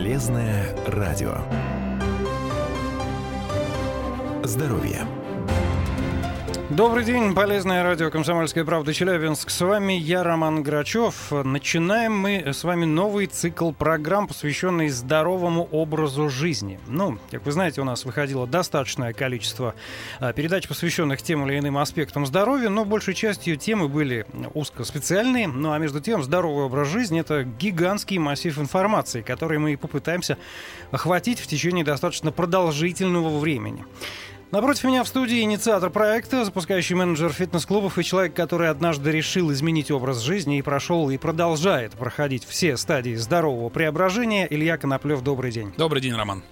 Полезное радио. Здоровье. Добрый день, полезное радио «Комсомольская правда» Челябинск. С вами я, Роман Грачев. Начинаем мы с вами новый цикл программ, посвященный здоровому образу жизни. Ну, как вы знаете, у нас выходило достаточное количество а, передач, посвященных тем или иным аспектам здоровья, но большей частью темы были узкоспециальные. Ну а между тем, здоровый образ жизни — это гигантский массив информации, который мы и попытаемся охватить в течение достаточно продолжительного времени. Напротив меня в студии инициатор проекта, запускающий менеджер фитнес-клубов и человек, который однажды решил изменить образ жизни и прошел и продолжает проходить все стадии здорового преображения. Илья Коноплев, добрый день. Добрый день, Роман.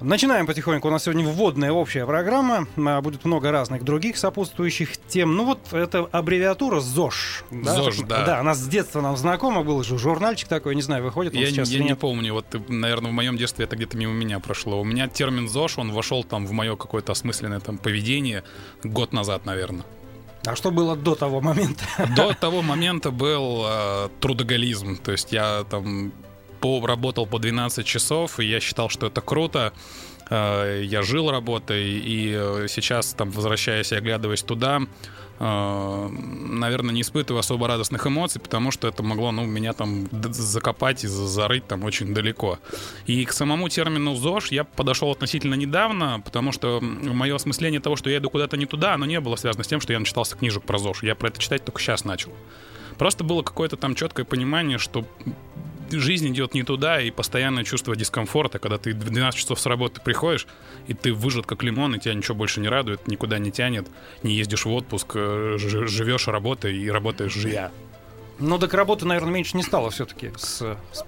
Начинаем потихоньку. У нас сегодня вводная общая программа. А, будет много разных других сопутствующих тем. Ну вот это аббревиатура ЗОЖ. Да? ЗОЖ, да. Да, она с детства нам знакома. Был же журнальчик такой, не знаю, выходит он я, сейчас Я не помню. Вот, наверное, в моем детстве это где-то мимо меня прошло. У меня термин ЗОЖ, он вошел там в мое какое-то осмысленное там поведение год назад, наверное. А что было до того момента? До того момента был э, трудоголизм. То есть я там по, работал по 12 часов, и я считал, что это круто. Э, я жил работой, и э, сейчас, там, возвращаясь и оглядываясь туда, э, наверное, не испытываю особо радостных эмоций, потому что это могло, ну, меня там закопать и зарыть там очень далеко. И к самому термину ЗОЖ я подошел относительно недавно, потому что мое осмысление того, что я иду куда-то не туда, оно не было связано с тем, что я начитался книжек про ЗОЖ. Я про это читать только сейчас начал. Просто было какое-то там четкое понимание, что жизнь идет не туда, и постоянное чувство дискомфорта, когда ты в 12 часов с работы приходишь, и ты выжат как лимон, и тебя ничего больше не радует, никуда не тянет, не ездишь в отпуск, э, живешь работой и работаешь жия. Ну, так работы, наверное, меньше не стало все-таки с, с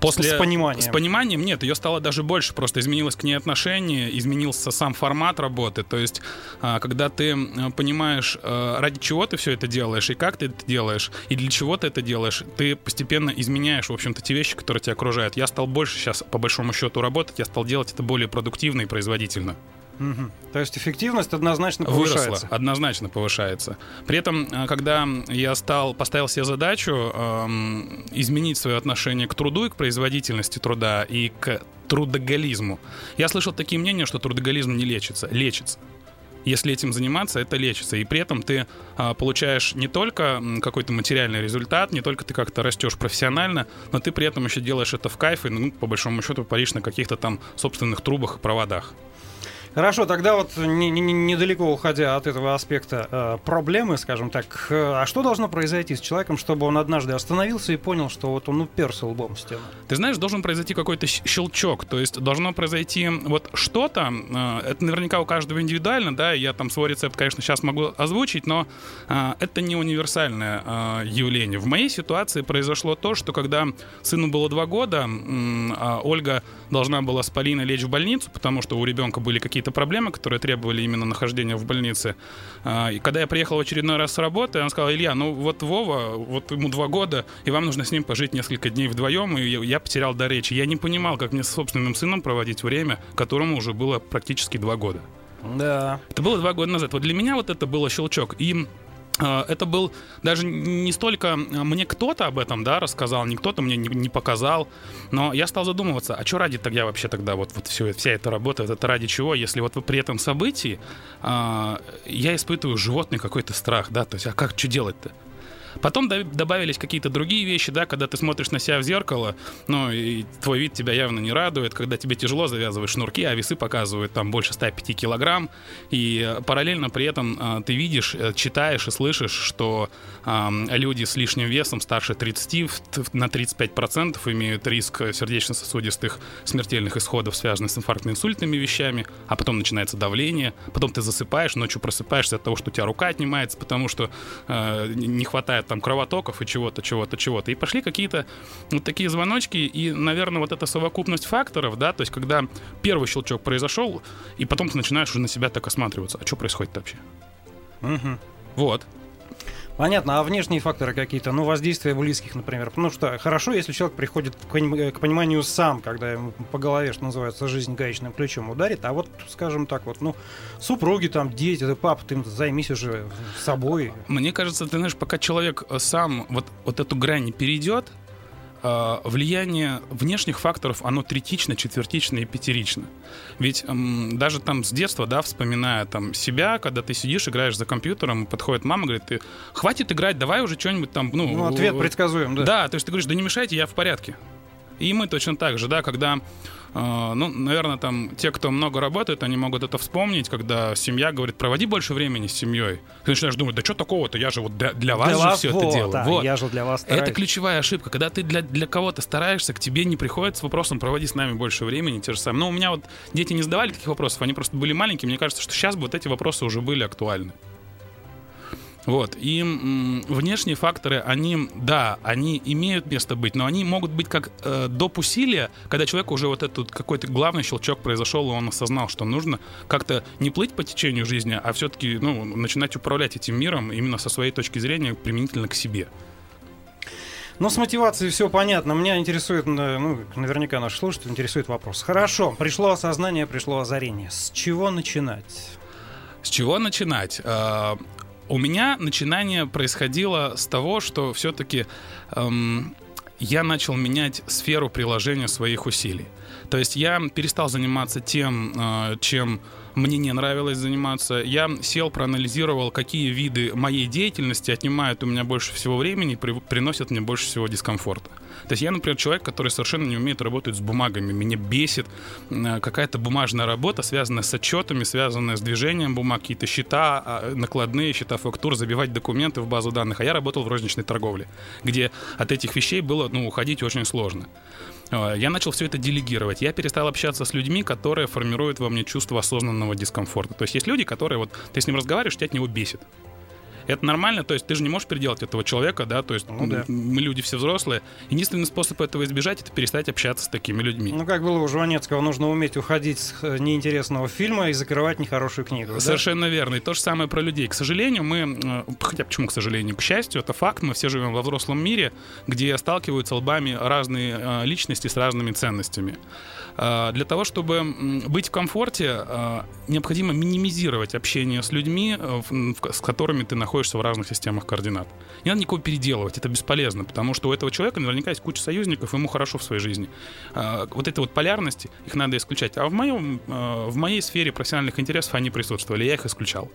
После, с пониманием. С пониманием нет, ее стало даже больше, просто изменилось к ней отношение, изменился сам формат работы. То есть, а, когда ты понимаешь, э, ради чего ты все это делаешь, и как ты это делаешь, и для чего ты это делаешь, ты постепенно изменяешь, в общем-то, те вещи, которые тебя окружают. Я стал больше сейчас, по большому счету, работать, я стал делать это более продуктивно и производительно. Угу. То есть эффективность однозначно повышается. Выросла, однозначно повышается. При этом, э, когда я стал, поставил себе задачу эм, изменить свое отношение к труду и к производительности труда и к трудоголизму, я слышал такие мнения, что трудоголизм не лечится. Лечится. Если этим заниматься, это лечится. И при этом ты а, получаешь не только какой-то материальный результат, не только ты как-то растешь профессионально, но ты при этом еще делаешь это в кайф и, ну, по большому счету, паришь на каких-то там собственных трубах и проводах. Хорошо, тогда вот не, не, недалеко уходя от этого аспекта э, проблемы, скажем так, э, а что должно произойти с человеком, чтобы он однажды остановился и понял, что вот он уперся лбом в стену? Ты знаешь, должен произойти какой-то щелчок, то есть должно произойти вот что-то, э, это наверняка у каждого индивидуально, да, я там свой рецепт, конечно, сейчас могу озвучить, но э, это не универсальное э, явление. В моей ситуации произошло то, что когда сыну было два года, э, Ольга должна была с Полиной лечь в больницу, потому что у ребенка были какие-то какие-то проблемы, которые требовали именно нахождения в больнице. А, и когда я приехал в очередной раз с работы, он сказал, Илья, ну вот Вова, вот ему два года, и вам нужно с ним пожить несколько дней вдвоем, и я потерял до речи. Я не понимал, как мне с собственным сыном проводить время, которому уже было практически два года. Да. Это было два года назад. Вот для меня вот это было щелчок. И это был даже не столько а, мне кто-то об этом, да, рассказал, не кто-то мне не, не показал, но я стал задумываться, а что ради тогда вообще тогда вот, вот все, вся эта работа, это ради чего, если вот при этом событии э, я испытываю животный какой-то страх, да, то есть, а как, что делать-то? Потом добавились какие-то другие вещи, да, когда ты смотришь на себя в зеркало, ну, и твой вид тебя явно не радует, когда тебе тяжело завязывать шнурки, а весы показывают там больше 105 килограмм, и э, параллельно при этом а, ты видишь, э, читаешь и слышишь, что а, люди с лишним весом старше 30 на 35% имеют риск сердечно-сосудистых смертельных исходов, связанных с инфарктно-инсультными вещами, а потом начинается давление, потом ты засыпаешь, ночью просыпаешься от того, что у тебя рука отнимается, потому что э, не хватает хватает там кровотоков и чего-то, чего-то, чего-то. И пошли какие-то вот такие звоночки, и, наверное, вот эта совокупность факторов, да, то есть когда первый щелчок произошел, и потом ты начинаешь уже на себя так осматриваться, а что происходит вообще? Угу. Вот. Понятно, а внешние факторы какие-то, ну, воздействие близких, например. Потому что хорошо, если человек приходит к, пониманию сам, когда ему по голове, что называется, жизнь гаечным ключом ударит, а вот, скажем так, вот, ну, супруги там, дети, ты папа, ты займись уже собой. Мне кажется, ты знаешь, пока человек сам вот, вот эту грань перейдет, влияние внешних факторов, оно третично, четвертично и пятерично. Ведь эм, даже там с детства, да, вспоминая там себя, когда ты сидишь, играешь за компьютером, подходит мама, говорит, ты хватит играть, давай уже что-нибудь там, ну... Ну, ответ предсказуем, да. Да, то есть ты говоришь, да не мешайте, я в порядке. И мы точно так же, да, когда ну, наверное, там те, кто много работает, они могут это вспомнить, когда семья говорит, проводи больше времени с семьей. Ты начинаешь думать, да что такого-то, я же вот для, для вас Для же вас, все вот, это делаю. да, вот. я же для вас стараюсь. Это ключевая ошибка. Когда ты для, для кого-то стараешься, к тебе не приходит с вопросом проводи с нами больше времени, те же самые. Но у меня вот дети не задавали таких вопросов, они просто были маленькие. Мне кажется, что сейчас бы вот эти вопросы уже были актуальны. Вот. И м, внешние факторы, они, да, они имеют место быть, но они могут быть как э, доп. усилия, когда человек уже вот этот какой-то главный щелчок произошел, и он осознал, что нужно как-то не плыть по течению жизни, а все-таки ну, начинать управлять этим миром именно со своей точки зрения применительно к себе. Ну, с мотивацией все понятно. Меня интересует, э, ну, наверняка наш слушатель интересует вопрос. Хорошо, пришло осознание, пришло озарение. С чего начинать? С чего начинать? У меня начинание происходило с того, что все-таки эм, я начал менять сферу приложения своих усилий. То есть я перестал заниматься тем, э, чем мне не нравилось заниматься. Я сел, проанализировал, какие виды моей деятельности отнимают у меня больше всего времени и при, приносят мне больше всего дискомфорта. То есть я, например, человек, который совершенно не умеет работать с бумагами. Меня бесит э, какая-то бумажная работа, связанная с отчетами, связанная с движением бумаг, какие-то счета, а, накладные счета фактур, забивать документы в базу данных. А я работал в розничной торговле, где от этих вещей было ну, уходить очень сложно. Э, я начал все это делегировать. Я перестал общаться с людьми, которые формируют во мне чувство осознанного дискомфорта. То есть есть люди, которые вот ты с ним разговариваешь, тебя от него бесит. Это нормально, то есть ты же не можешь переделать этого человека, да, то есть Ну да. мы люди все взрослые. Единственный способ этого избежать это перестать общаться с такими людьми. Ну, как было у Жванецкого, нужно уметь уходить с э, неинтересного фильма и закрывать нехорошую книгу. да? Совершенно верно. И то же самое про людей. К сожалению, мы, э, хотя почему к сожалению, к счастью, это факт, мы все живем во взрослом мире, где сталкиваются лбами разные э, личности с разными ценностями. Э, Для того, чтобы быть в комфорте, э, необходимо минимизировать общение с людьми, э, с которыми ты находишься в разных системах координат. Не надо никого переделывать, это бесполезно, потому что у этого человека наверняка есть куча союзников, ему хорошо в своей жизни. Вот эти вот полярности, их надо исключать. А в, моем, в моей сфере профессиональных интересов они присутствовали, я их исключал.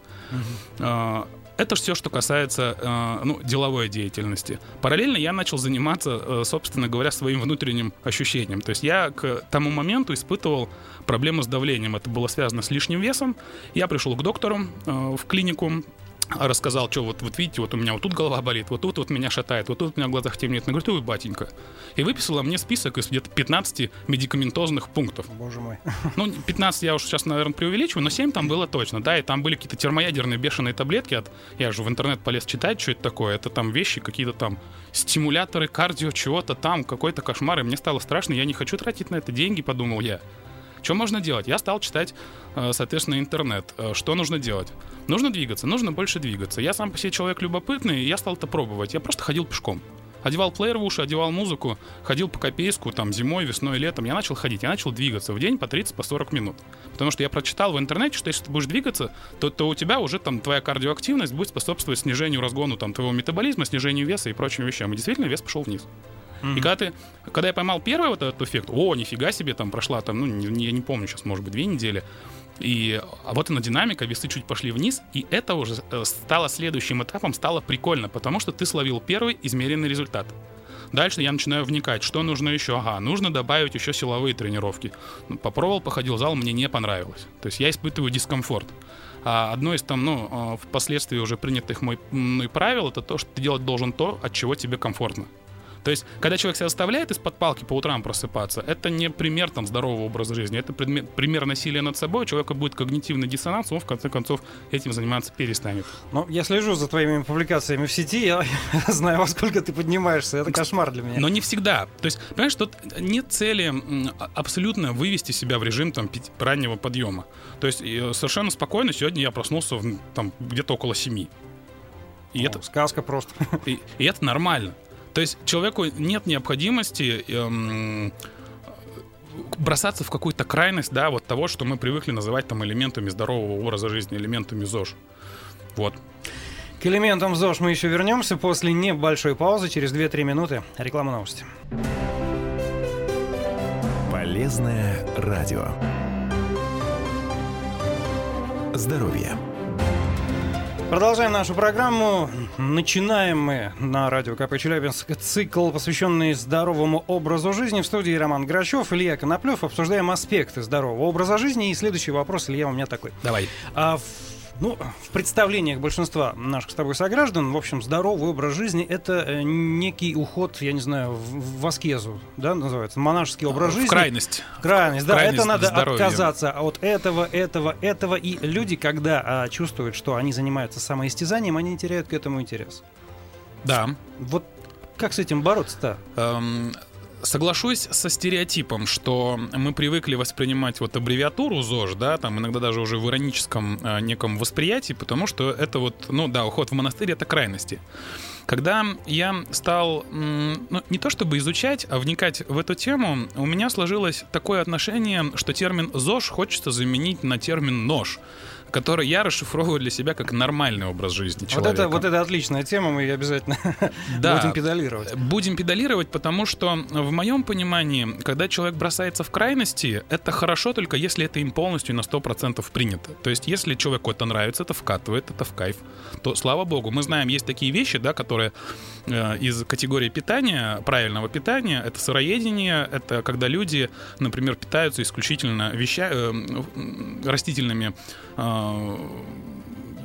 Э, Это все, что касается э, ну, деловой деятельности. Параллельно я начал заниматься, э, собственно говоря, своим внутренним ощущением. То есть я к тому моменту испытывал проблемы с давлением. Это было связано с лишним весом. Я пришел к доктору э, в клинику, рассказал, что вот, вот видите, вот у меня вот тут голова болит, вот тут вот меня шатает, вот тут у меня в глазах темнеет. Она говорит, ой, батенька. И выписала мне список из где-то 15 медикаментозных пунктов. Боже мой. Ну, 15 я уж сейчас, наверное, преувеличиваю, но 7 там было точно, да, и там были какие-то термоядерные бешеные таблетки от... Я же в интернет полез читать, что это такое. Это там вещи, какие-то там стимуляторы, кардио, чего-то там, какой-то кошмар, и мне стало страшно, я не хочу тратить на это деньги, подумал я. Что можно делать? Я стал читать, э, соответственно, интернет. Э, Что нужно делать? Нужно двигаться, нужно больше двигаться. Я сам по себе человек любопытный, и я стал это пробовать. Я просто ходил пешком. Одевал плеер в уши, одевал музыку, ходил по Копейску, там, зимой, весной, летом. Я начал ходить, я начал двигаться в день по 30, по 40 минут. Потому что я прочитал в интернете, что если ты будешь двигаться, то, то у тебя уже там твоя кардиоактивность будет способствовать снижению разгону там твоего метаболизма, снижению веса и прочим вещам. И действительно вес пошел вниз. И когда ты, когда я поймал первый вот этот эффект, о, нифига себе, там прошла, там, ну, не- я не помню сейчас, может быть, две недели, и, а вот она динамика, весы чуть пошли вниз, и это уже э, стало следующим этапом, стало прикольно, потому что ты словил первый измеренный результат. Дальше я начинаю вникать, что нужно еще. Ага, нужно добавить еще силовые тренировки. Ну, Попробовал, походил в зал, мне не понравилось. То есть я испытываю дискомфорт. А одно из там, ну, э, впоследствии уже принятых мой, мной правил, это то, что ты делать должен то, от чего тебе комфортно. То есть, когда человек себя заставляет из-под палки по утрам просыпаться, это не пример там здорового образа жизни, это предме- пример насилия над собой, у человека будет когнитивный диссонанс, он в конце концов этим заниматься перестанет. Ну, я слежу за твоими публикациями в сети, я знаю, во сколько ты поднимаешься. Это кошмар для меня. Но не всегда. То есть, понимаешь, тут нет цели а- абсолютно вывести себя в режим там раннего подъема. То есть э, совершенно спокойно сегодня я проснулся в, там где-то около семи. И О, это Сказка просто. И, и это нормально. То есть человеку нет необходимости эм, бросаться в какую-то крайность, да, вот того, что мы привыкли называть там элементами здорового образа жизни, элементами ЗОЖ. Вот. К элементам ЗОЖ мы еще вернемся после небольшой паузы, через 2-3 минуты. Реклама новости. Полезное радио. Здоровье. Продолжаем нашу программу. Начинаем мы на радио КП Челябинск цикл, посвященный здоровому образу жизни. В студии Роман Грачев, Илья Коноплев. Обсуждаем аспекты здорового образа жизни. И следующий вопрос, Илья, у меня такой. Давай. А в ну, в представлениях большинства наших с тобой сограждан, в общем, здоровый образ жизни — это э, некий уход, я не знаю, в, в аскезу, да, называется, монашеский образ в жизни. Крайность. Крайность, да, крайность это надо здоровья. отказаться от этого, этого, этого. И люди, когда а, чувствуют, что они занимаются самоистязанием, они теряют к этому интерес. Да. Вот как с этим бороться-то? Эм, Соглашусь со стереотипом, что мы привыкли воспринимать вот аббревиатуру ЗОЖ, да, там иногда даже уже в ироническом э, неком восприятии, потому что это вот, ну да, уход в монастырь — это крайности. Когда я стал, ну, не то чтобы изучать, а вникать в эту тему, у меня сложилось такое отношение, что термин ЗОЖ хочется заменить на термин «нож», который я расшифровываю для себя как нормальный образ жизни Вот человека. это, вот это отличная тема, мы ее обязательно Да. будем педалировать. Будем педалировать, потому что в моем понимании, когда человек бросается в крайности, это хорошо только если это им полностью на 100% принято. То есть если человеку это нравится, это вкатывает, это в кайф, то слава богу. Мы знаем, есть такие вещи, да, которые э, из категории питания, правильного питания, это сыроедение, это когда люди, например, питаются исключительно веща, э, растительными э,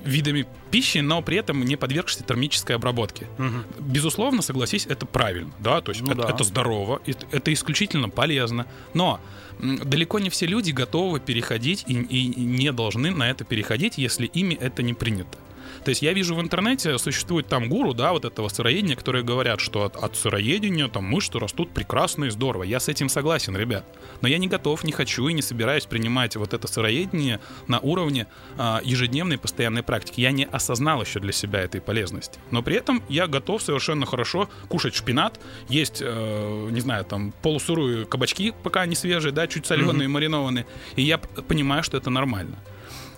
видами пищи, но при этом не подвергшись термической обработке. Мгм. Безусловно, согласись, это правильно, да, то есть Ну это, да. это здорово, это, это исключительно полезно, но далеко не все люди готовы переходить и, и не должны на это переходить, если ими это не принято. То есть я вижу в интернете, существует там гуру, да, вот этого сыроедения, которые говорят, что от, от сыроедения там мышцы растут прекрасно и здорово. Я с этим согласен, ребят. Но я не готов, не хочу и не собираюсь принимать вот это сыроедение на уровне а, ежедневной постоянной практики. Я не осознал еще для себя этой полезности. Но при этом я готов совершенно хорошо кушать шпинат, есть, э, не знаю, там полусырую кабачки, пока они свежие, да, чуть соленые, маринованные. И я понимаю, что это нормально.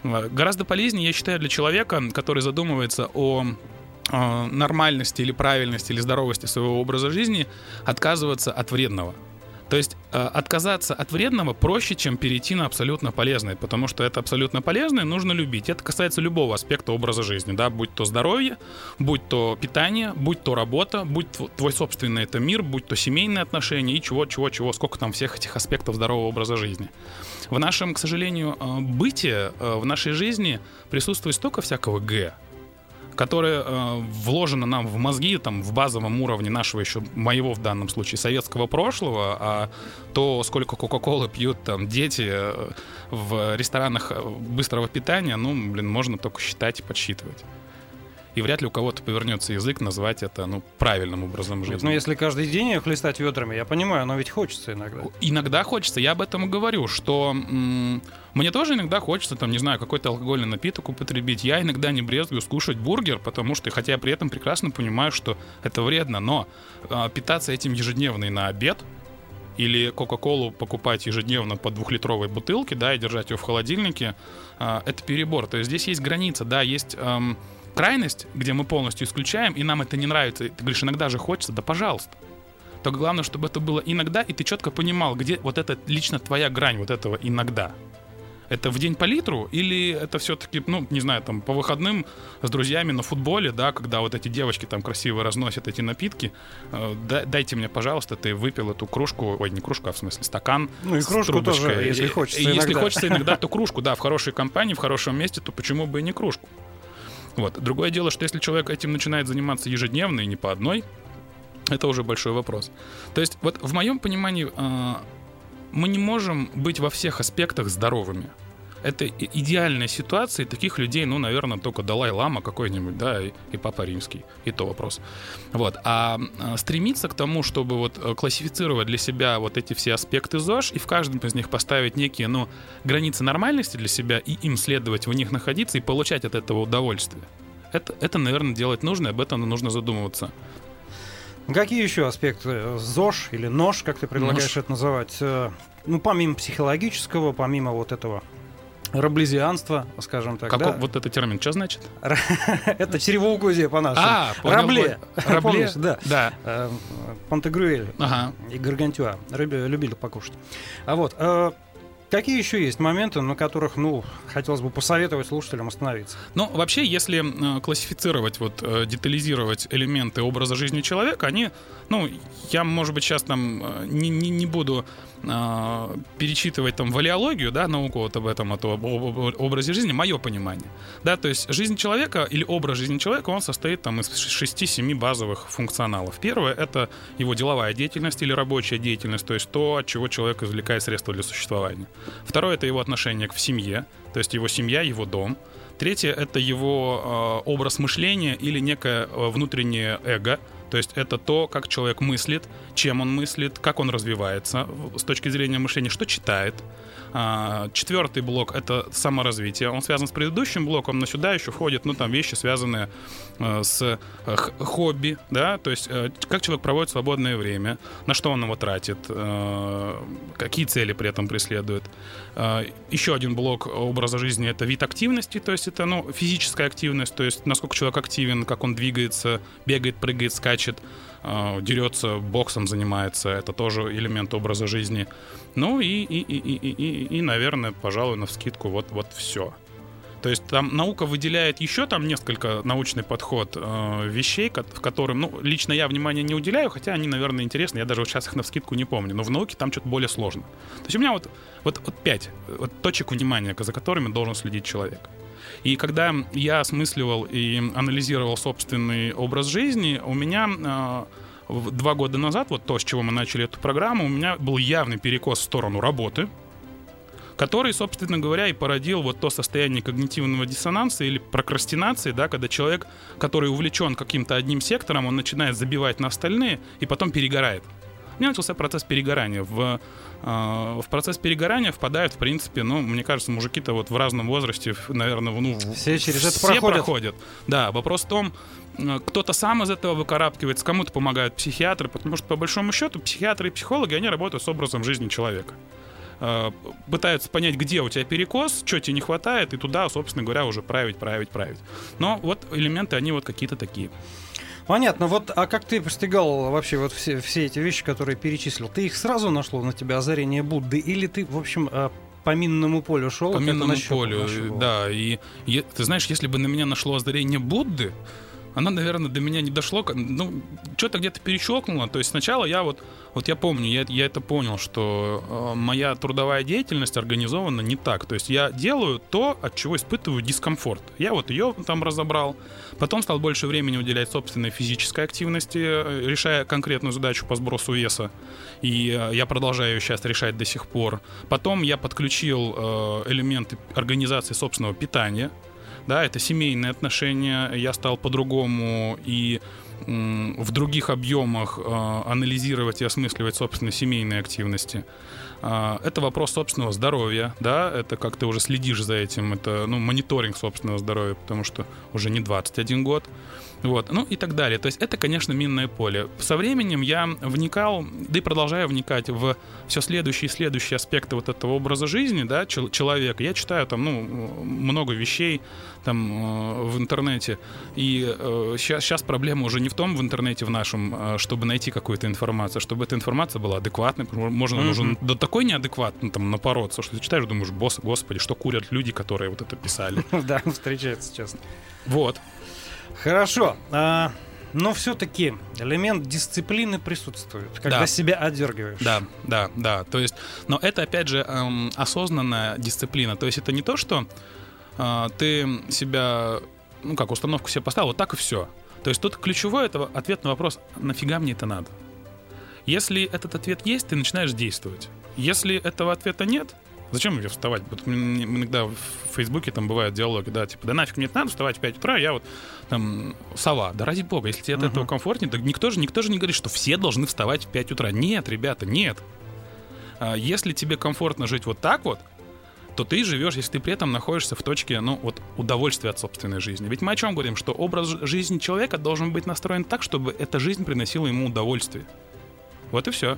Э, Гораздо полезнее, я считаю, для человека, который задумывается о э, нормальности или правильности или здоровости своего образа жизни, отказываться от вредного. То есть э, отказаться от вредного проще, чем перейти на абсолютно полезное, потому что это абсолютно полезное нужно любить. Это касается любого аспекта образа жизни, да, будь то здоровье, будь то питание, будь то работа, будь тв- твой собственный это мир, будь то семейные отношения и чего, чего, чего, сколько там всех этих аспектов здорового образа жизни. В нашем, к сожалению, э, быте, э, в нашей жизни присутствует столько всякого «г», которое э, вложено нам в мозги, там, в базовом уровне нашего еще, моего в данном случае, советского прошлого, а то, сколько Кока-Колы пьют там дети э, в ресторанах э, быстрого питания, ну, блин, можно только считать и подсчитывать. И вряд ли у кого-то повернется язык назвать это, ну, правильным образом жизни. Ну, если каждый день ее хлестать ведрами, я понимаю, но ведь хочется иногда. Иногда хочется, я об этом и говорю, что м, мне тоже иногда хочется, там, не знаю, какой-то алкогольный напиток употребить. Я иногда не брезгую скушать бургер, потому что, хотя я при этом прекрасно понимаю, что это вредно, но а, питаться этим ежедневно и на обед, или Кока-Колу покупать ежедневно по двухлитровой бутылке, да, и держать ее в холодильнике, а, это перебор. То есть здесь есть граница, да, есть эм, крайность, где мы полностью исключаем, и нам это не нравится. И Ты говоришь, иногда же хочется, да пожалуйста. Только главное, чтобы это было иногда, и ты четко понимал, где вот это лично твоя грань вот этого иногда. Это в день по литру или это все-таки, ну, не знаю, там, по выходным с друзьями на футболе, да, когда вот эти девочки там красиво разносят эти напитки, э, да- дайте мне, пожалуйста, ты выпил эту кружку, ой, не кружку, а в смысле стакан Ну и кружку тоже, трубочкой. если И- хочется и Если иногда. хочется иногда, то кружку, да, в хорошей компании, в хорошем месте, то почему бы и не кружку? Вот. Другое дело, что если человек этим начинает заниматься ежедневно и не по одной, это уже большой вопрос. То есть вот в моем понимании э, мы не можем быть во всех аспектах здоровыми. Это идеальная ситуация, и таких людей, ну, наверное, только Далай-Лама какой-нибудь, да, и, и Папа Римский, и то вопрос. Вот. А э, стремиться к тому, чтобы вот э, классифицировать для себя вот эти все аспекты ЗОЖ и в каждом из них поставить некие, ну, границы нормальности для себя и им следовать, в них находиться и получать от этого удовольствие. Это, это, наверное, делать нужно, и об этом нужно задумываться. Какие еще аспекты э, ЗОЖ или нож, как ты предлагаешь Нож. это называть? э, Ну, помимо психологического, помимо вот этого раблезианство, скажем так. Как, да? Вот этот термин, что значит? Это чревоугодие по-нашему. А. Рабле. Рабле? Да. Да. Э, Пантагрюэль Ага. и Гаргантюа любили покушать. А вот, э, какие еще есть моменты, на которых, ну, хотелось бы посоветовать слушателям остановиться? Ну, вообще, если э, классифицировать, вот, э, детализировать элементы образа жизни человека, они, ну, я, может быть, сейчас там э, не, не, не буду э, перечитывать там валиологию, да, науку вот об этом, об, об- об образе жизни, мое понимание. Да, то есть жизнь человека или образ жизни человека, он состоит там из 6-7 базовых функционалов. Первое — это его деловая деятельность или рабочая деятельность, то есть то, от чего человек извлекает средства для существования. Второе — это его отношение к семье, то есть его семья, его дом. Третье — это его э, образ мышления или некое э, внутреннее эго, то есть это то, как человек мыслит, чем он мыслит, как он развивается с точки зрения мышления, что читает. А, Четвертый блок — это саморазвитие. Он связан с предыдущим блоком, но сюда еще входят, ну, там, вещи, связанные э, с э, хобби, да, то есть э, как человек проводит свободное время, на что он его тратит, какие цели при этом преследует. Еще один блок образа жизни — это вид активности, то есть это, ну, физическая активность, то есть насколько человек активен, как он двигается, бегает, прыгает, скачет, дерется, боксом занимается, это тоже элемент образа жизни. Ну и, и, и, и, и, и, наверное, пожалуй, на вскидку вот, вот все. То есть там наука выделяет еще там несколько научный подход э, вещей, в которым, ну, лично я внимания не уделяю, хотя они, наверное, интересны. Я даже вот сейчас их на вскидку не помню. Но в науке там что-то более сложно. То есть у меня вот, вот, вот пять вот точек внимания, за которыми должен следить человек. И когда я осмысливал и анализировал собственный образ жизни, у меня в- два года назад, вот то, с чего мы начали эту программу, у меня был явный перекос в сторону работы, который, собственно говоря, и породил вот то состояние когнитивного диссонанса или прокрастинации, да, когда человек, который увлечен каким-то одним сектором, он начинает забивать на остальные и потом перегорает. У меня начался процесс перегорания. В, э, в процесс перегорания впадают, в принципе, ну, мне кажется, мужики-то вот в разном возрасте, наверное, ну, Все через это все проходят. проходят. Да, вопрос в том, э, кто-то сам из этого выкарабкивается, кому-то помогают психиатры, потому что, по большому счету, психиатры и психологи, они работают с образом жизни человека. Э, Пытаются понять, где у тебя перекос, что тебе не хватает, и туда, собственно говоря, уже править, править, править. Но вот элементы, они вот какие-то такие. Понятно. Вот, а как ты постигал вообще вот все, все эти вещи, которые перечислил? Ты их сразу нашло на тебя озарение Будды? Или ты, в общем, э, по минному полю шел? По и как-то минному нащупал, полю, нащупал? да. И е- ты знаешь, если бы на меня нашло озарение Будды, оно, наверное, до меня не дошло. Ну, что-то где-то перещелкнуло. То есть сначала я вот, вот я помню, я, я это понял, что э, моя трудовая деятельность организована не так. То есть я делаю то, от чего испытываю дискомфорт. Я вот ее там разобрал. Потом стал больше времени уделять собственной физической активности, э, решая конкретную задачу по сбросу веса. И э, я продолжаю ее сейчас решать до сих пор. Потом я подключил элементы организации собственного питания. Да, это семейные отношения. Я стал по-другому и в других объемах э, анализировать и осмысливать собственные семейные активности. А, Это вопрос собственного здоровья, да, это как ты уже следишь за этим, это, ну, мониторинг собственного здоровья, потому что уже не 21 год. Вот, ну и так далее. То есть это, конечно, минное поле. Со временем я вникал, да и продолжаю вникать в все следующие и следующие аспекты вот этого образа жизни, да, чел- человека. Я читаю там, ну, много вещей там э, в интернете. И сейчас, сейчас проблема уже не в том в интернете в нашем, э, чтобы найти какую-то информацию, а чтобы эта информация была адекватной. Можно Мгм. нужно до такой неадекватной там напороться, что ты читаешь, думаешь, босс, господи, что курят люди, которые вот это писали. Да, встречается честно. Вот. Хорошо. а, но все-таки элемент дисциплины присутствует, когда Да. себя одергиваешь. Да, да, да. То есть, но это опять же эм, осознанная дисциплина. То есть это не то, что э, ты себя, ну как установку себе поставил, вот так и все. То есть тут ключевой это ответ на вопрос, нафига мне это надо. Если этот ответ есть, ты начинаешь действовать. Если этого ответа нет, зачем мне вставать? Вот иногда в Фейсбуке там бывают диалоги, да, типа, да нафиг мне это надо вставать в 5 утра, я вот там сова. Да ради бога, если тебе от Мгм. этого комфортнее, так никто же, никто же не говорит, что все должны вставать в 5 утра. Нет, ребята, нет. А Если тебе комфортно жить вот так вот, то ты живешь, если ты при этом находишься в точке, ну, вот, удовольствия от собственной жизни. Ведь мы о чем говорим? Что образ жизни человека должен быть настроен так, чтобы эта жизнь приносила ему удовольствие. Вот и все.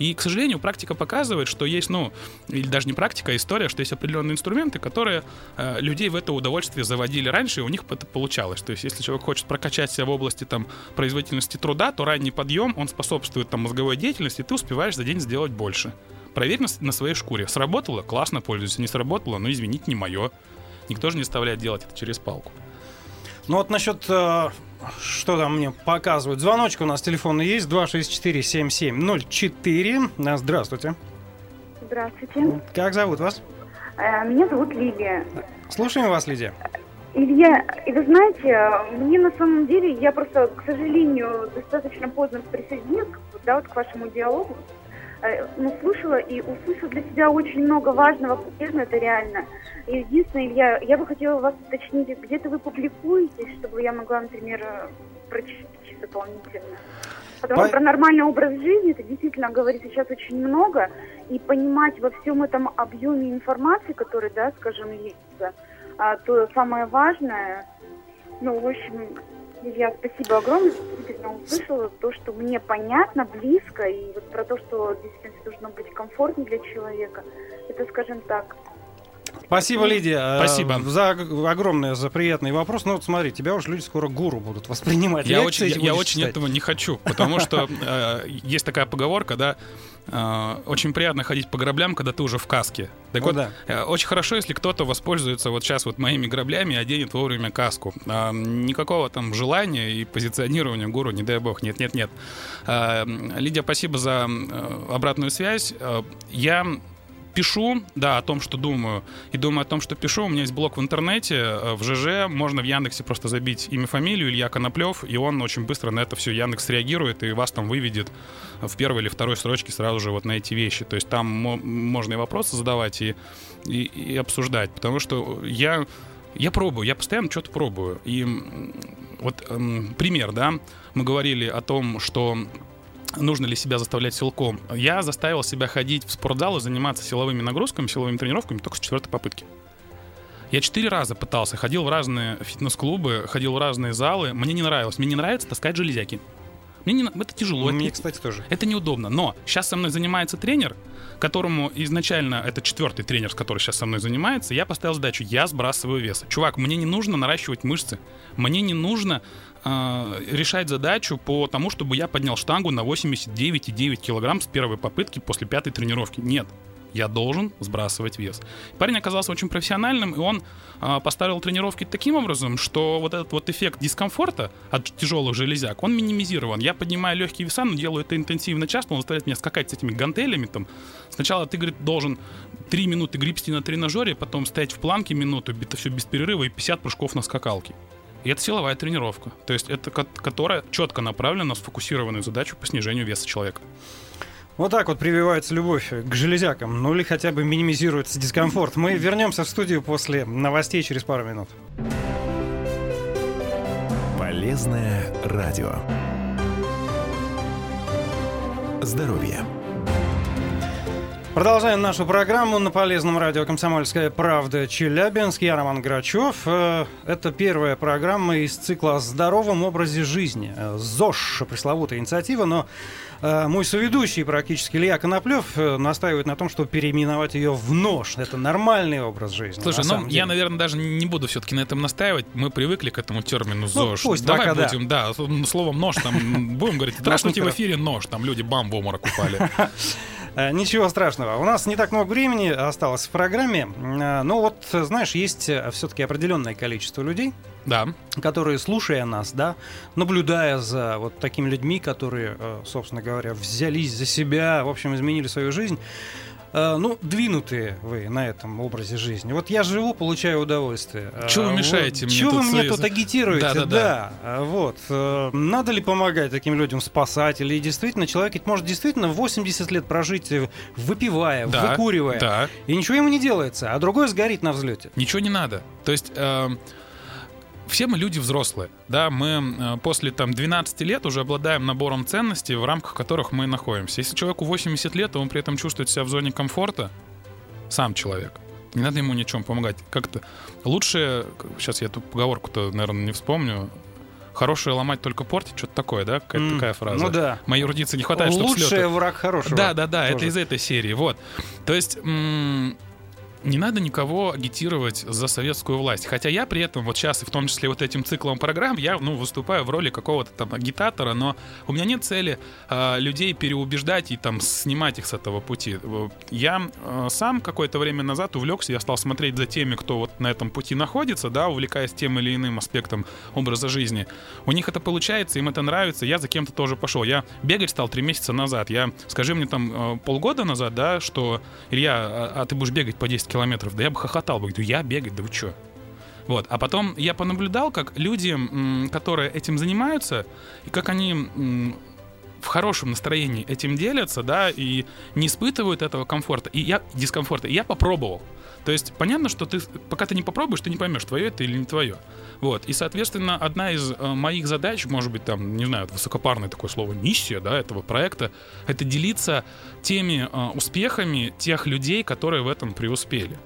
И, к сожалению, практика показывает, что есть, ну, или даже не практика, а история, что есть определенные инструменты, которые э, людей в это удовольствие заводили раньше, и у них это получалось. То есть, если человек хочет прокачать себя в области там производительности труда, то ранний подъем, он способствует там мозговой деятельности, и ты успеваешь за день сделать больше. Проверь на, на своей шкуре. Сработало? Классно пользуйся. Не сработало? Ну, извините, не мое. Никто же не заставляет делать это через палку. Ну вот насчет, э, что там мне показывают. Звоночек у нас телефонный есть, 264-7704. Да, Здравствуйте. Здравствуйте. Как зовут вас? Э, Меня зовут Лилия. Слушаем вас, Лидия. Илья, и вы знаете, мне на самом деле, я просто, к сожалению, достаточно поздно присоединилась да, вот к вашему диалогу, ну, слушала и услышала для себя очень много важного, полезного, это реально. И единственное, Илья, я бы хотела вас уточнить, где-то вы публикуетесь, чтобы я могла, например, э, прочитать дополнительно. Потому По- что про нормальный образ жизни это действительно говорит сейчас очень много, и понимать во всем этом объеме информации, который, да, скажем, есть, а, то самое важное, ну, в общем, я спасибо огромное, что действительно услышала то, что мне понятно, близко, и вот про то, что действительно должно быть комфортно для человека. Это, скажем так, Спасибо, Лидия. э, Спасибо. За ог- огромное, за приятный вопрос. Ну вот смотри, тебя уж люди скоро гуру будут воспринимать. Я Лекции очень, я, я очень этого не хочу, потому что э, есть такая поговорка, да, очень приятно ходить по граблям, когда ты уже в каске. Так Ну вот, да. э, очень хорошо, если кто-то воспользуется вот сейчас вот моими граблями и оденет вовремя каску. А, никакого там желания и позиционирования гуру, не дай бог, нет, нет, нет. А, Лидия, спасибо за э, обратную связь. Э, Я пишу, да, о том, что думаю, и думаю о том, что пишу. У меня есть блог в интернете, э, в ЖЖ, можно в Яндексе просто забить имя, фамилию Илья Коноплев, и он очень быстро на это все Яндекс реагирует и вас там выведет в первой или второй строчке сразу же вот на эти вещи. То есть там мо- можно и вопросы задавать, и, и, и обсуждать, потому что я я пробую, я постоянно что-то пробую. И вот эм, пример, да, мы говорили о том, что нужно ли себя заставлять силком. Я заставил себя ходить в спортзал и заниматься силовыми нагрузками, силовыми тренировками только с четвертой попытки. Я четыре раза пытался, ходил в разные фитнес-клубы, ходил в разные залы. Мне не нравилось. Мне не нравится таскать железяки. Мне не, это тяжело. это Мне, не- кстати, тоже. это неудобно. Но сейчас со мной занимается тренер, которому изначально, это четвертый тренер, который сейчас со мной занимается, я поставил задачу, я сбрасываю вес. Чувак, мне не нужно наращивать мышцы, мне не нужно э, решать задачу по тому, чтобы я поднял штангу на 89,9 килограмм с первой попытки после пятой тренировки. Нет. Я должен сбрасывать вес. Парень оказался очень профессиональным, и он а, поставил тренировки таким образом, что вот этот вот эффект дискомфорта от тяжелых железяк, он минимизирован. Я поднимаю легкие веса, но делаю это интенсивно часто, он заставляет меня скакать с этими гантелями. Там. Сначала ты, говорит, должен 3 минуты гребсти на тренажере, потом стоять в планке минуту, это все без перерыва и 50 прыжков на скакалке. И это силовая тренировка. То есть это ко- которая четко направлена на сфокусированную задачу по снижению веса человека. Вот так вот прививается любовь к железякам, ну или хотя бы минимизируется дискомфорт. Мы вернемся в студию после новостей через пару минут. Полезное радио. Здоровье. Продолжаем нашу программу на полезном радио «Комсомольская правда» Челябинск. Я Роман Грачев. Э, Это первая программа из цикла о здоровом образе жизни. Э, ЗОЖ, пресловутая инициатива, но э, мой соведущий практически Илья Коноплев настаивает на том, чтобы переименовать ее в НОЖ. Это нормальный образ жизни. Слушай, ну самом я, деле. наверное, даже не буду все-таки на этом настаивать. Мы привыкли к этому термину ЗОЖ. пусть Давай пока да. будем, да, словом нож там будем говорить. Здравствуйте, в эфире нож. Там люди бам в обморок упали. Э, Ничего страшного. У нас не так много времени осталось в программе. Э, Но вот, э, знаешь, есть все-таки определенное количество людей, Да. которые, слушая нас, да, наблюдая за вот такими людьми, которые, э, собственно говоря, взялись за себя, в общем, изменили свою жизнь, э, ну, двинутые вы на этом образе жизни. Вот я живу, получаю удовольствие. Чё вы Э, мешаете мне Чего вы мне тут агитируете? Да-да-да. э, Вот. Э, Надо ли помогать таким людям, спасать? Или действительно человек ведь может действительно 80 лет прожить, э, выпивая, Да. выкуривая, Да. и ничего ему не делается, а другой сгорит на взлете. Ничего не надо. То есть э, все мы люди взрослые, да, мы э, после там 12 лет уже обладаем набором ценностей, в рамках которых мы находимся. Если человеку 80 лет, и он при этом чувствует себя в зоне комфорта, сам человек, не надо ему ни чем помогать. Как-то лучше, сейчас я эту поговорку-то, наверное, не вспомню, хорошее ломать, только портить, что-то такое, да? Какая-то М, такая фраза. Ну да. Моей эрудиции не хватает, чтобы Лучший враг хорошего. Да, да, да, это Тоже. из этой серии. Вот. То есть не надо никого агитировать за советскую власть. Хотя я при этом, вот сейчас, и в том числе вот этим циклом программ, я ну, выступаю в роли какого-то там агитатора, но у меня нет цели а, людей переубеждать и там снимать их с этого пути. Я а, сам какое-то время назад увлекся, я стал смотреть за теми, кто вот на этом пути находится, да, увлекаясь тем или иным аспектом образа жизни. У них это получается, им это нравится, я за кем-то тоже пошел. Я бегать стал три месяца назад. Я, скажи мне там э, полгода назад, да, что, Илья, а, а ты будешь бегать по 10 километров, да я бы хохотал бы, говорю, я бегать, да вы чё? Вот. А потом я понаблюдал, как люди, которые этим занимаются, и как они в хорошем настроении этим делятся, да, и не испытывают этого комфорта, и я дискомфорта. И я попробовал. То есть понятно, что ты, пока ты не попробуешь, ты не поймешь, твое это или не твое. Вот. И, соответственно, одна из э, моих задач, может быть, там, не знаю, высокопарное такое слово, миссия, да, этого проекта, это делиться теми э, успехами тех людей, которые в этом преуспели.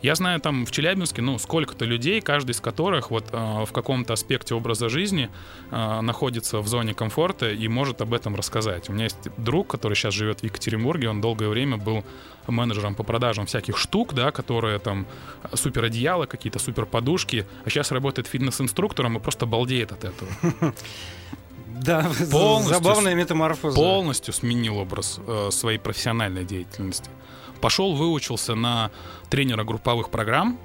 Я знаю там в Челябинске, ну, сколько-то людей, каждый из которых вот э, в каком-то аспекте образа жизни э, находится в зоне комфорта и может об этом рассказать. У меня есть друг, который сейчас живет в Екатеринбурге, он долгое время был менеджером по продажам всяких штук, да, которые там супер одеяла, какие-то супер подушки, а сейчас работает фитнес-инструктором и просто балдеет от этого. Да, Полностью забавная метаморфоза. Полностью сменил образ э, своей профессиональной деятельности. Пошел, выучился на тренера групповых программ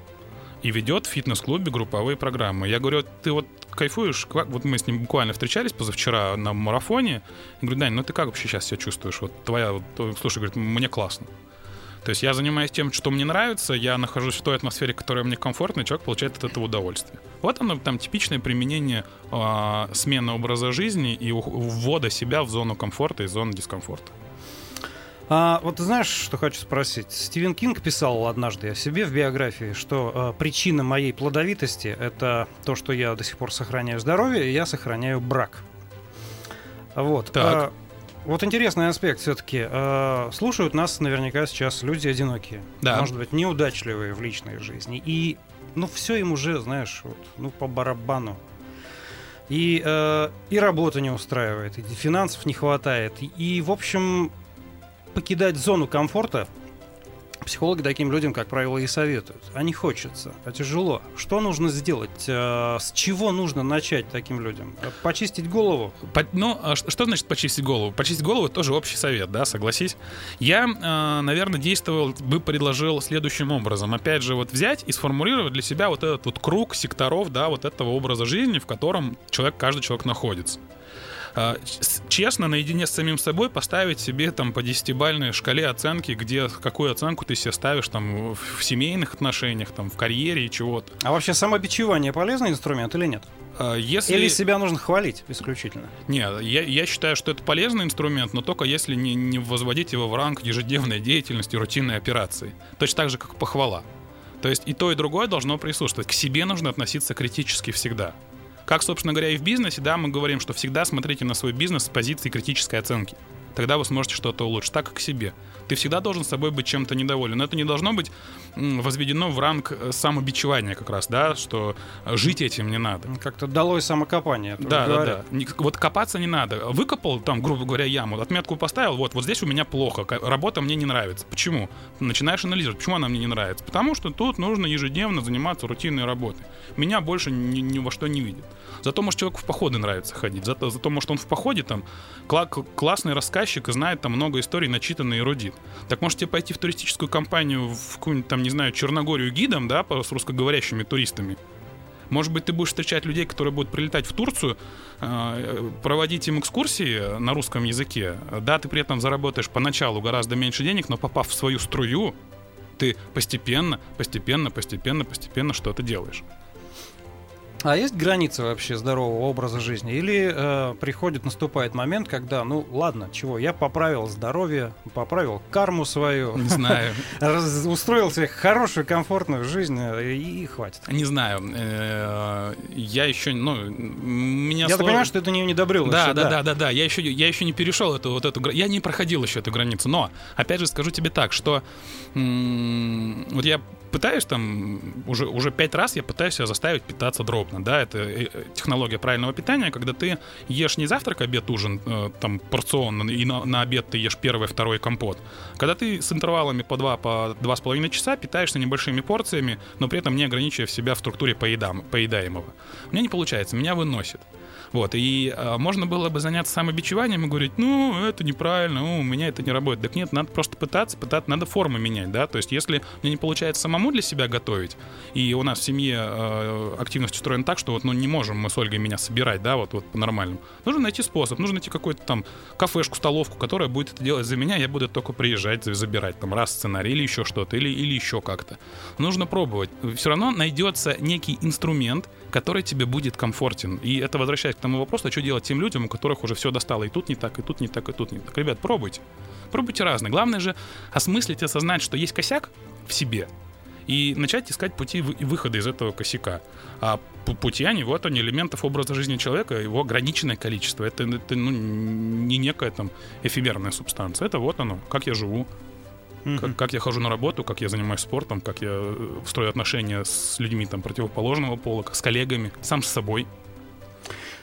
и ведет в фитнес-клубе групповые программы. Я говорю, ты вот кайфуешь? Вот мы с ним буквально встречались позавчера на марафоне. Я говорю, Дань, ну ты как вообще сейчас себя чувствуешь? Вот твоя, вот, э, слушай, говорит, мне классно. То есть я занимаюсь тем, что мне нравится, я нахожусь в той атмосфере, которая мне комфортна, и человек получает от этого удовольствие. Вот оно там типичное применение а, смены образа жизни и ввода себя в зону комфорта и зону дискомфорта. А, вот ты знаешь, что хочу спросить? Стивен Кинг писал однажды о себе в биографии, что а, причина моей плодовитости — это то, что я до сих пор сохраняю здоровье, и я сохраняю брак. Вот. Так. А, вот интересный аспект все-таки. слушают нас наверняка сейчас люди одинокие. Да. Может быть, неудачливые в личной жизни. И, ну, все им уже, знаешь, вот, ну, по барабану. И, э, и работа не устраивает, и финансов не хватает. И, в общем, покидать зону комфорта психологи таким людям, как правило, и советуют. А не хочется, а тяжело. Что нужно сделать? Э, С чего нужно начать таким людям? Э, Почистить голову? По- ну, а что значит почистить голову? Почистить голову — тоже общий совет, да, согласись. Я, э, наверное, действовал, бы предложил следующим образом. Опять же, вот взять и сформулировать для себя вот этот вот круг секторов, да, вот этого образа жизни, в котором человек, каждый человек находится. А, Честно, наедине с самим собой поставить себе там по десятибальной шкале оценки, где какую оценку ты себе ставишь там в семейных отношениях, там в карьере и чего-то. А вообще самобичевание полезный инструмент или нет? А, Если... Или себя нужно хвалить исключительно? Не, я, я считаю, что это полезный инструмент, но только если не, не возводить его в ранг ежедневной деятельности, рутинной операции. Точно так же, как похвала. То есть и то, и другое должно присутствовать. К себе нужно относиться критически всегда. Как, собственно говоря, и в бизнесе, да, мы говорим, что всегда смотрите на свой бизнес с позиции критической оценки. Тогда вы сможете что-то улучшить. Так и к себе. Ты всегда должен с собой быть чем-то недоволен. Но это не должно быть возведено в ранг э, самобичевания как раз, да, что э, жить этим не надо. Как-то долой самокопание. Да, да, да. Вот копаться не надо. Выкопал там, грубо говоря, яму, отметку поставил, вот, вот здесь у меня плохо, работа мне не нравится. Почему? Начинаешь анализировать, почему она мне не нравится. Потому что тут нужно ежедневно заниматься рутинной работой. Меня больше ни, ни во что не видит. Зато, может, человеку в походы нравится ходить. Зато, зато может, он в походе там кла- классный рассказчик и знает там много историй, начитанный эрудит. Так можете пойти в туристическую компанию в какую-нибудь там, не знаю, Черногорию гидом, да, с русскоговорящими туристами. Может быть, ты будешь встречать людей, которые будут прилетать в Турцию, э, проводить им экскурсии на русском языке. Да, ты при этом заработаешь поначалу гораздо меньше денег, но попав в свою струю, ты постепенно, постепенно, постепенно, постепенно что-то делаешь. А есть границы вообще здорового образа жизни? Или э, приходит, наступает момент, когда, ну ладно, чего, я поправил здоровье, поправил карму свою, Не знаю. раз- устроил себе хорошую, комфортную жизнь, э, и, и хватит. Не знаю. Э, Я еще, ну, меня Я понимаю, что это не недобрил. Да, да, да, да, да. Я еще, я еще не перешел эту вот эту, я не проходил еще эту границу. Но опять же скажу тебе так, что вот я пытаюсь там, уже, уже пять раз я пытаюсь себя заставить питаться дробно, да, это э, э, технология правильного питания, когда ты ешь не завтрак, обед, ужин, э, там, порционно, и на, на обед ты ешь первый, второй компот, когда ты с интервалами по два, по два с половиной часа питаешься небольшими порциями, но при этом не ограничивая себя в структуре поедам, поедаемого. У меня не получается, меня выносит. Вот, и э, можно было бы заняться самобичеванием и говорить, ну, это неправильно, ну, у меня это не работает. Так нет, надо просто пытаться, пытаться, надо формы менять, да, то есть если мне не получается самому для себя готовить, и у нас в семье э, активность устроена так, что вот, ну, не можем мы с Ольгой меня собирать, да, вот, вот по-нормальному, нужно найти способ, нужно найти какую-то там кафешку, столовку, которая будет это делать за меня, я буду только приезжать, забирать там раз сценарий или еще что-то, или, или еще как-то. Нужно пробовать. Все равно найдется некий инструмент, который тебе будет комфортен. И это возвращаясь к тому вопросу, а что делать тем людям, у которых уже все достало, и тут не так, и тут не так, и тут не так. Ребят, пробуйте. Пробуйте разные. Главное же осмыслить и осознать, что есть косяк в себе, и начать искать пути выхода из этого косяка. А пути, они вот они, элементов образа жизни человека, его ограниченное количество. Это, это ну, не некая там эфемерная субстанция. Это вот оно, как я живу, Mm-hmm. Как, как я хожу на работу, как я занимаюсь спортом, как я э, строю отношения с людьми там противоположного пола, с коллегами, сам с собой.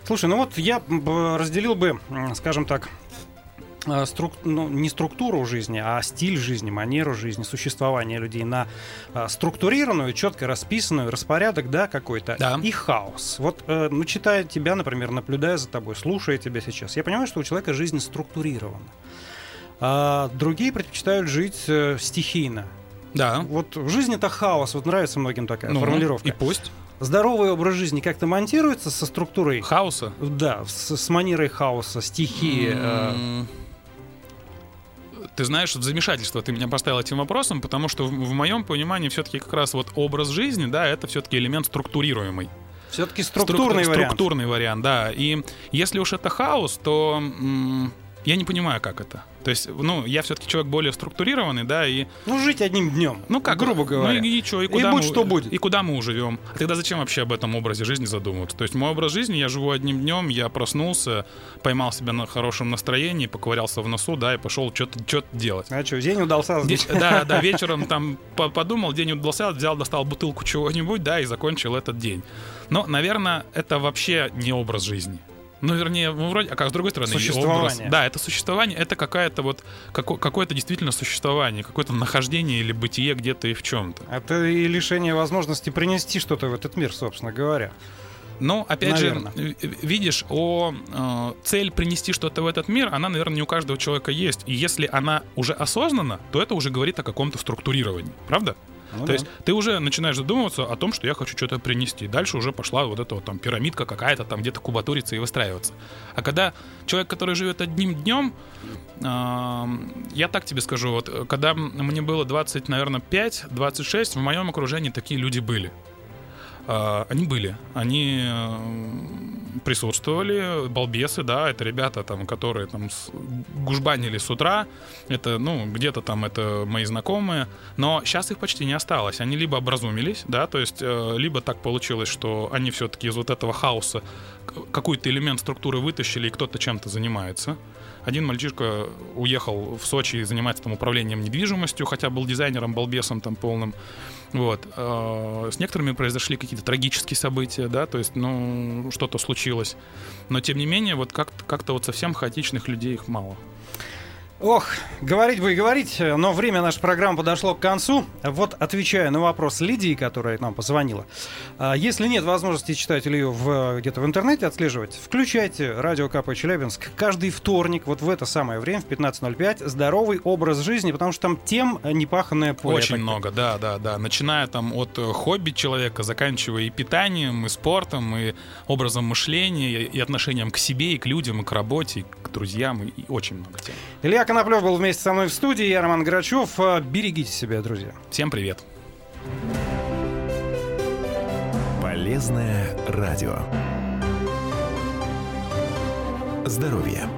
Слушай, ну вот я разделил бы, скажем так, э, струк, ну, не структуру жизни, а стиль жизни, манеру жизни, существования людей на а, структурированную, четко расписанную, распорядок, да, какой-то, да. и хаос. Вот, э, ну, читая тебя, например, наблюдая за тобой, слушая тебя сейчас, я понимаю, что у человека жизнь структурирована а другие предпочитают жить э, стихийно. Да. Вот в жизни это хаос, вот нравится многим такая ну, формулировка. И пусть. Здоровый образ жизни как-то монтируется со структурой хаоса. Да, с, с манерой хаоса, стихии. Mm. Ты знаешь, в замешательство ты меня поставил этим вопросом, потому что в, в моем понимании все-таки как раз вот образ жизни, да, это все-таки элемент структурируемый. Все-таки структурный Струк, вариант. Структурный вариант, да. И если уж это хаос, то я не понимаю, как это. То есть, ну, я все-таки человек более структурированный, да, и... Ну, жить одним днем. Ну, как? Грубо говоря. Ну, и, и что, и куда и будь мы, что будет. И куда мы уживем? А тогда зачем вообще об этом образе жизни задумываться? То есть, мой образ жизни, я живу одним днем, я проснулся, поймал себя на хорошем настроении, поковырялся в носу, да, и пошел что-то что делать. А что, день удался? Де- да, да, вечером там подумал, день удался, взял, достал бутылку чего-нибудь, да, и закончил этот день. Но, наверное, это вообще не образ жизни. Ну, вернее, ну, вроде, а как с другой стороны, существование. Образ, да, это существование, это какая-то вот, како, какое-то действительно существование, какое-то нахождение или бытие где-то и в чем-то. Это и лишение возможности принести что-то в этот мир, собственно говоря. Ну, опять Наверное. же, видишь, о э, цель принести что-то в этот мир, она, наверное, не у каждого человека есть. И если она уже осознана, то это уже говорит о каком-то структурировании, правда? Ну, То да. есть ты уже начинаешь задумываться о том, что я хочу что-то принести. Дальше уже пошла вот эта вот там пирамидка какая-то там где-то кубатуриться и выстраиваться. А когда человек, который живет одним днем, э, я так тебе скажу, вот когда мне было 20, наверное, 5, 26, в моем окружении такие люди были. Э, они были. Они присутствовали, балбесы, да, это ребята, там, которые там гужбанили с утра, это, ну, где-то там это мои знакомые, но сейчас их почти не осталось, они либо образумились, да, то есть э, либо так получилось, что они все-таки из вот этого хаоса какой-то элемент структуры вытащили, и кто-то чем-то занимается, один мальчишка уехал в Сочи и занимается там управлением недвижимостью, хотя был дизайнером, балбесом там полным. Вот. А, с некоторыми произошли какие-то трагические события, да, то есть, ну, что-то случилось. Но, тем не менее, вот как-то, как-то вот совсем хаотичных людей их мало. Ох, говорить бы и говорить, но время нашей программы подошло к концу. Вот отвечая на вопрос Лидии, которая нам позвонила. А, если нет возможности читать Илью в, где-то в интернете, отслеживать, включайте радио КП Челябинск каждый вторник, вот в это самое время, в 15.05, здоровый образ жизни, потому что там тем непаханное поле. Очень много, да, да, да. Начиная там от хобби человека, заканчивая и питанием, и спортом, и образом мышления, и отношением к себе, и к людям, и к работе, и к друзьям, и очень много тем. Илья Коноплев был вместе со мной в студии. Я Роман Грачев. А, берегите себя, друзья. Всем привет. Полезное радио. Здоровье.